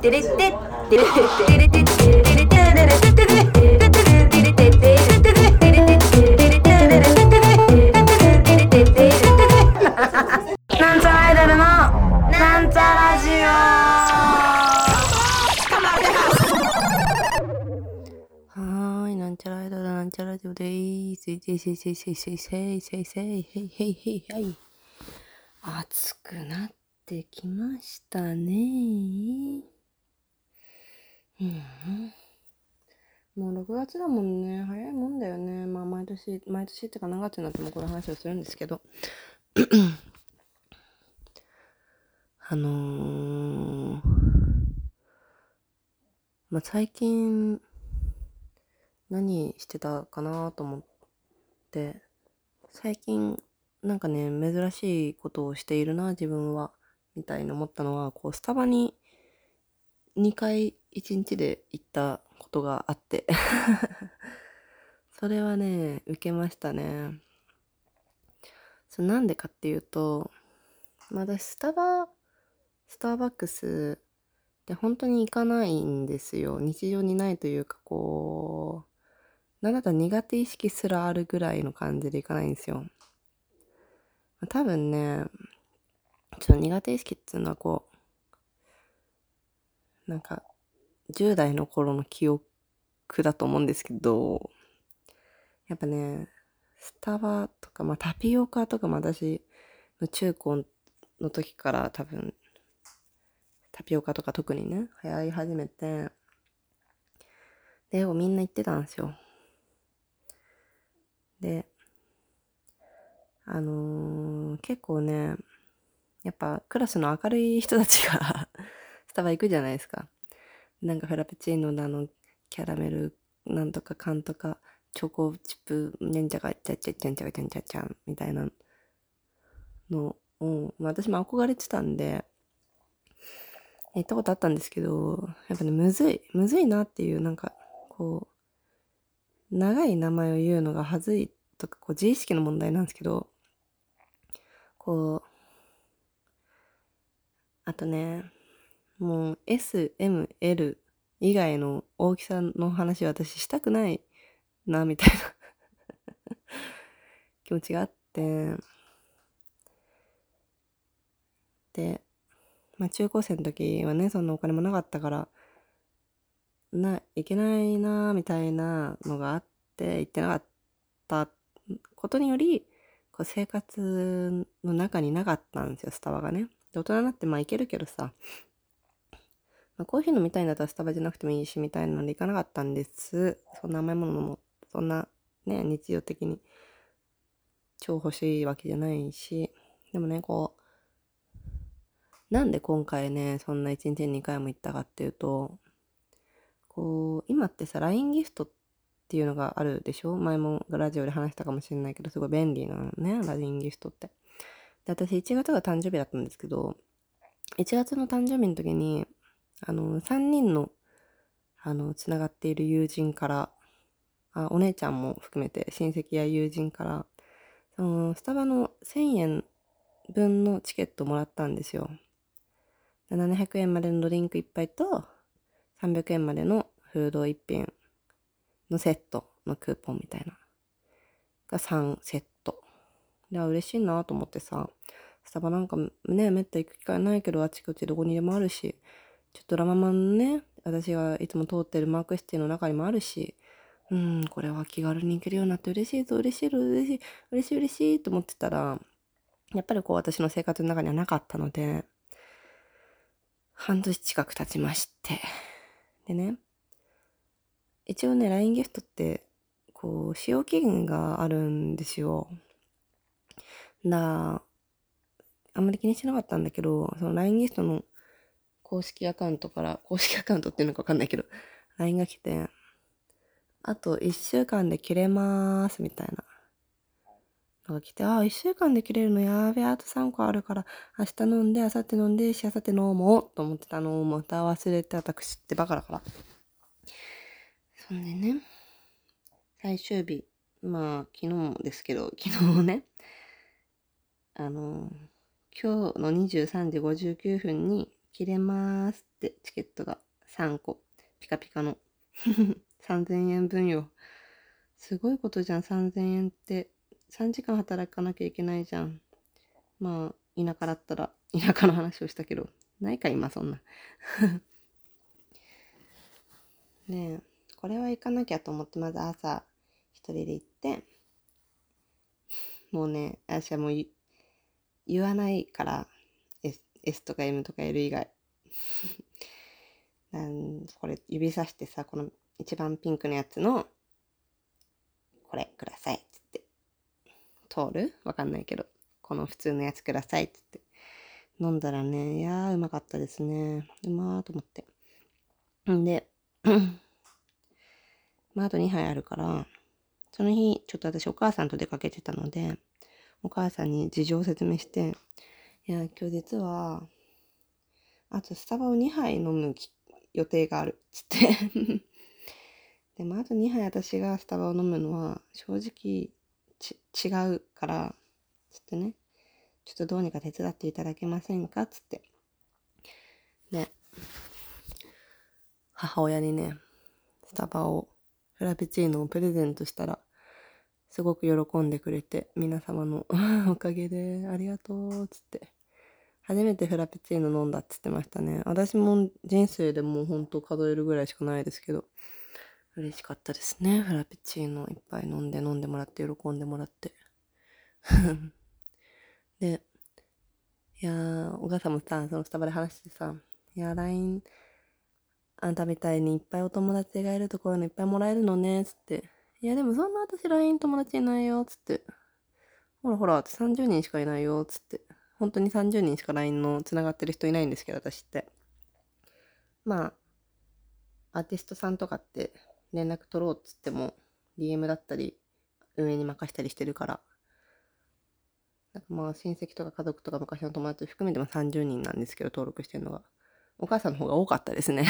テレテテテレテレテテテレテレテテテテテなんちゃらアイドルのなんちゃラジオはーい、なんちゃらアイドルなんちゃラジオでーす。いせいせいせいせいせいせいせいせいへいへいへいへい。暑くなってきましたねうん。もう6月だもんね。早いもんだよね。まあ毎年、毎年っていうか何月になってもこの話をするんですけど。あのー、まあ最近、何してたかなと思って、最近、なんかね、珍しいことをしているな、自分は、みたいに思ったのは、こう、スタバに2回1日で行ったことがあって。それはね、受けましたね。そなんでかっていうと、まあ私、スタバ、スターバックスって本当に行かないんですよ。日常にないというか、こう、なんだったら苦手意識すらあるぐらいの感じで行かないんですよ。多分ね、ちょっと苦手意識っていうのはこう、なんか、10代の頃の記憶だと思うんですけど、やっぱね、スタバとか、まあタピオカとかも私の、中高の時から多分、タピオカとか特にね、流行り始めて、で、みんな行ってたんですよ。で、あのー結構ね、やっぱクラスの明るい人たちがスタバ行くじゃないですか。なんかフラペチーノだの、キャラメルなんとかかんとか、チョコチップ、にゃんちゃか、ちゃちゃちゃんちゃちゃんちゃちゃみたいなのを、まあ私も憧れてたんで、行ったことあったんですけど、やっぱね、むずい、むずいなっていう、なんか、こう、長い名前を言うのが恥ずいとか、こう、自意識の問題なんですけど、こう、あとね、もう S、M、L 以外の大きさの話私したくないな、みたいな 気持ちがあって、で、まあ中高生の時はね、そんなお金もなかったから、な、いけないな、みたいなのがあって、行ってなかったことにより、こう生活の中になかったんですよ、スタバがね。大人になってまあ行けるけどさ、まあ、コーヒー飲みたいんだったらスタバじゃなくてもいいし、みたいなので行かなかったんです。そんな甘いものも、そんなね、日常的に超欲しいわけじゃないし、でもね、こう、なんで今回ね、そんな1日に2回も行ったかっていうと、こう、今ってさ、LINE ギフトっていうのがあるでしょ？前もラジオで話したかもしれないけど、すごい便利なのね、LINE ギフトって。で、私1月が誕生日だったんですけど、1月の誕生日の時に、あの、3人の、あの、つながっている友人から、あ、お姉ちゃんも含めて親戚や友人から、その、スタバの1000円分のチケットもらったんですよ。700円までのドリンク1杯と、300円までのフード1品のセットのクーポンみたいな。が3セット。で、嬉しいなと思ってさ、スタバなんかね、めった行く機会ないけど、あちこちどこにでもあるし、ちょっとラママンね、私がいつも通ってるマークシティの中にもあるし、うん、これは気軽に行けるようになって嬉しいぞ、嬉しいぞ、嬉しい、嬉しい、嬉しいと思ってたら、やっぱりこう私の生活の中にはなかったので、半年近く経ちまして。でね、一応ね、LINE ギフトって、こう、使用期限があるんですよ。だあんまり気にしてなかったんだけど、その LINE ギフトの公式アカウントから、公式アカウントっていうのかわかんないけど、LINE が来て、あと1週間で切れまーす、みたいな。が来て、ああ、1週間で切れるの？やべえ、あと3個あるから、明日飲んで、明後日飲んで、しあさって飲もうと思ってたのをまた忘れて私ってバカだから。そんでね、最終日、まあ、昨日ですけど、昨日ね、あの、今日の23時59分に切れまーすってチケットが3個。ピカピカの。3000円分よ。すごいことじゃん。3000円って。3時間働かなきゃいけないじゃん。まあ田舎だったら田舎の話をしたけど。ないか今そんな。ねえ。これは行かなきゃと思ってまず朝一人で行って。もうね私はもう言わないから。S, とか M とか L 以外。なんこれ指さしてさこの一番ピンクのやつのこれくださいっつって。通る？わかんないけど。この普通のやつくださいっつって。飲んだらねいやーうまかったですね。うまーと思って。んで まああと2杯あるからその日ちょっと私お母さんと出かけてたのでお母さんに事情を説明していや今日実はあとスタバを2杯飲む予定があるっつって。でもあと2杯私がスタバを飲むのは正直違うからつってね。ちょっとどうにか手伝っていただけませんかつって。ね母親にねスタバをフラペチーノをプレゼントしたらすごく喜んでくれて皆様の おかげでありがとうつって。初めてフラペチーノ飲んだっつってましたね私も人生でもうほんと数えるぐらいしかないですけど嬉しかったですね。フラペチーノいっぱい飲んで飲んでもらって喜んでもらって。で、いやー、お母さんもさ、そのスタバで話してさ、いやー、LINE、あんたみたいにいっぱいお友達がいるところにいっぱいもらえるのね、つって。いや、でもそんな私 LINE 友達いないよ、つって。ほらほら、30人しかいないよ、つって。本当に30人しか LINE の繋がってる人いないんですけど、私って。まあ、アーティストさんとかって連絡取ろうっつっても DM だったり運営に任したりしてるから。なんかまあ親戚とか家族とか昔の友達含めても30人なんですけど登録してるのが。お母さんの方が多かったですね。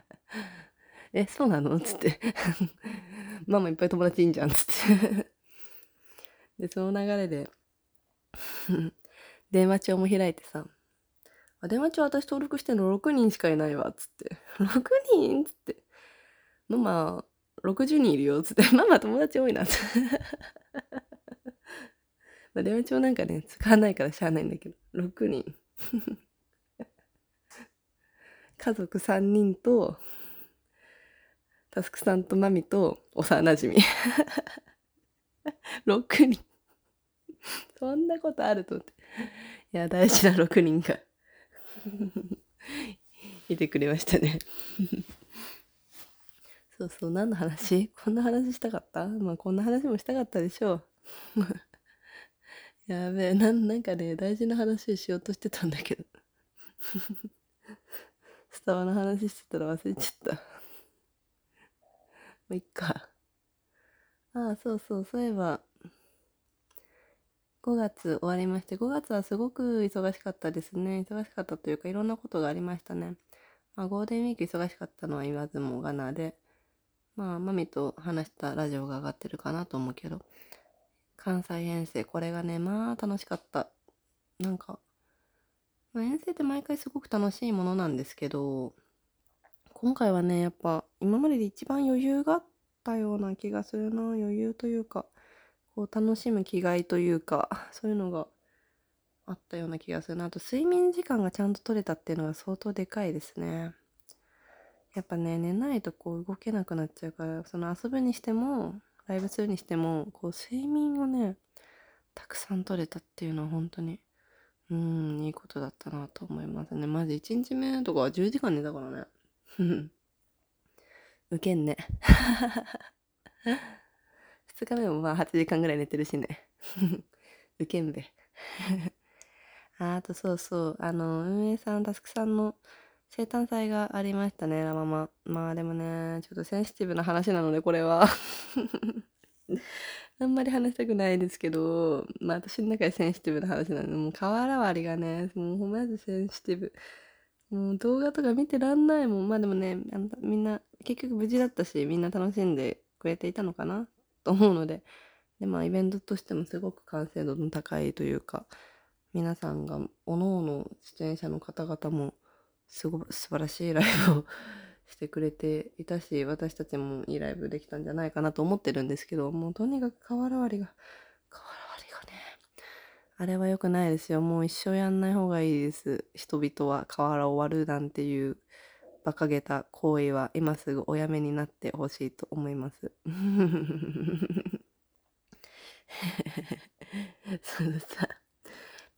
えそうなのつって。ママいっぱい友達いいんじゃんつって。でその流れで 電話帳も開いてさあ電話帳私登録してるの6人しかいないわっつって 6人？っつってママ、60人いるよ、っつって、ママ友達多いな、つって。まあ、電話帳なんかね、使わないからしゃあないんだけど、6人。家族3人と、タスクさんとマミと幼なじみ。6人。そんなことあると思って。いや、大事な6人が いてくれましたね そうそう、何の話？こんな話したかった？まあ、こんな話もしたかったでしょう。やべえ、なん、なんかね、大事な話をしようとしてたんだけど。スタバの話してたら忘れちゃった。もういっか。ああ、そうそう、そういえば、5月終わりまして、5月はすごく忙しかったですね。忙しかったというか、いろんなことがありましたね。まあ、ゴールデンウィーク忙しかったのは言わずもがなで、まあ、マミと話したラジオが上がってるかなと思うけど、関西遠征、これがね、まあ楽しかった。なんか、まあ、遠征って毎回すごく楽しいものなんですけど、今回はね、やっぱ今までで一番余裕があったような気がするな。余裕というか、こう楽しむ気概というか、そういうのがあったような気がするな。あと睡眠時間がちゃんと取れたっていうのが相当でかいですね。やっぱね、寝ないとこう動けなくなっちゃうから、その遊ぶにしても、ライブするにしても、こう睡眠をね、たくさん取れたっていうのは本当に、うん、いいことだったなと思いますね。マジ1日目とかは10時間寝たからね。ウケんね。2日目もまあ8時間ぐらい寝てるしね。ウケんべ。ああとそうそう、あの、運営さん、タスクさんの生誕祭がありましたね、ラママ。まあでもね、ちょっとセンシティブな話なので、これは あんまり話したくないですけど、まあ私の中でセンシティブな話なので、もう瓦割りがね、もうマジセンシティブ。もう動画とか見てらんないもん。まあでもね、あのみんな、結局無事だったし、みんな楽しんでくれていたのかなと思うので、で、まあイベントとしてもすごく完成度の高いというか、皆さんが、おのおの出演者の方々も、すご素晴らしいライブをしてくれていたし私たちもいいライブできたんじゃないかなと思ってるんですけどもうとにかく瓦割りが瓦割りがねあれは良くないですよ。もう一生やんない方がいいです。人々は瓦を割るなんていう馬鹿げた行為は今すぐおやめになってほしいと思います。そのさ、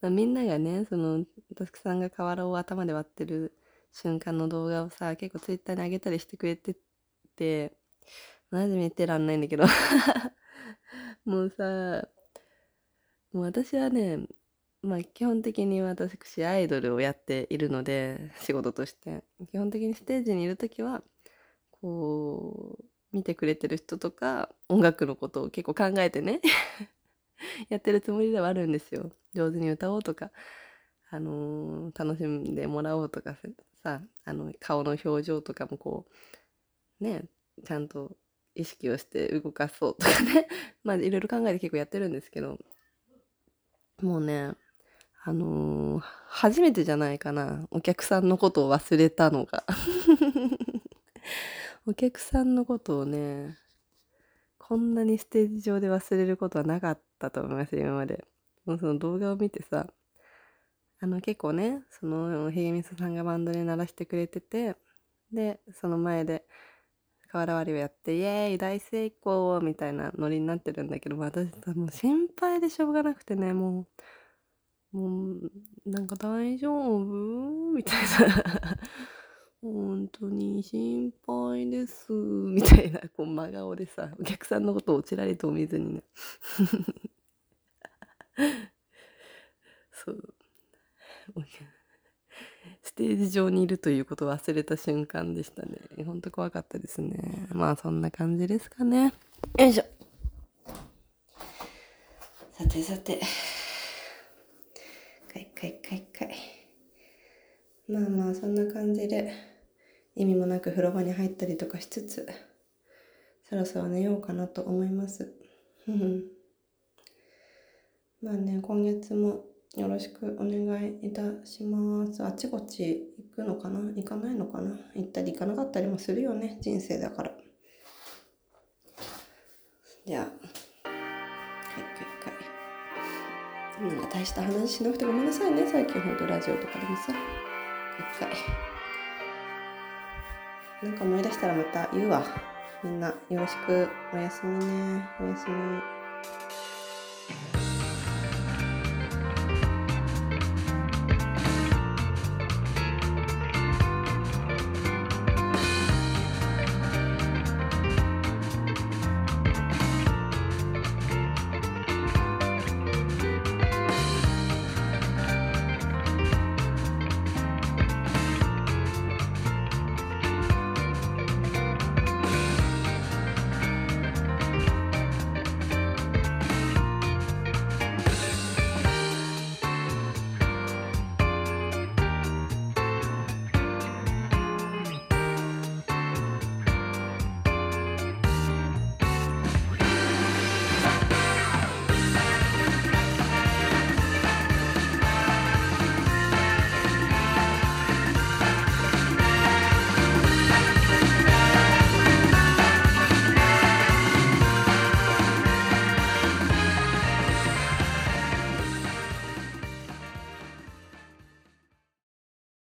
まあ、みんながねそのたくさんが瓦を頭で割ってる瞬間の動画をさ結構ツイッターに上げたりしてくれててマジ見てらんないんだけど。もうさもう私はねまあ基本的に私アイドルをやっているので仕事として。基本的にステージにいる時はこう見てくれてる人とか音楽のことを結構考えてね やってるつもりではあるんですよ。上手に歌おうとかあのー、楽しんでもらおうとかさあの顔の表情とかもこうねちゃんと意識をして動かそうとかね。まあいろいろ考えて結構やってるんですけどもうねあのー、初めてじゃないかなお客さんのことを忘れたのが お客さんのことをねこんなにステージ上で忘れることはなかったと思います今までもうその動画を見てさあの結構ねそのひげみそさんがバンドで鳴らしてくれててでその前で瓦割りをやって「イエーイ大成功!」みたいなノリになってるんだけど私もう心配でしょうがなくてねもうもうなんか大丈夫？みたいな 本当に心配です。みたいな、こう真顔でさ、お客さんのことをちらりと見ずにね。そう。ステージ上にいるということを忘れた瞬間でしたね。ほんと怖かったですね。まあそんな感じですかね。よいしょ。さてさて。かいかいかいかい。まあまあそんな感じで。意味もなく風呂場に入ったりとかしつつ、そろそろ寝ようかなと思います。まあね、今月もよろしくお願いいたします。あちこち行くのかな？行かないのかな？行ったり行かなかったりもするよね。人生だから。じゃあ、大した話しなくてごめんなさいね。最近ほんとラジオとかでもさ。一回。なんか思い出したらまた言うわ。みんなよろしくおやすみね。おやすみ。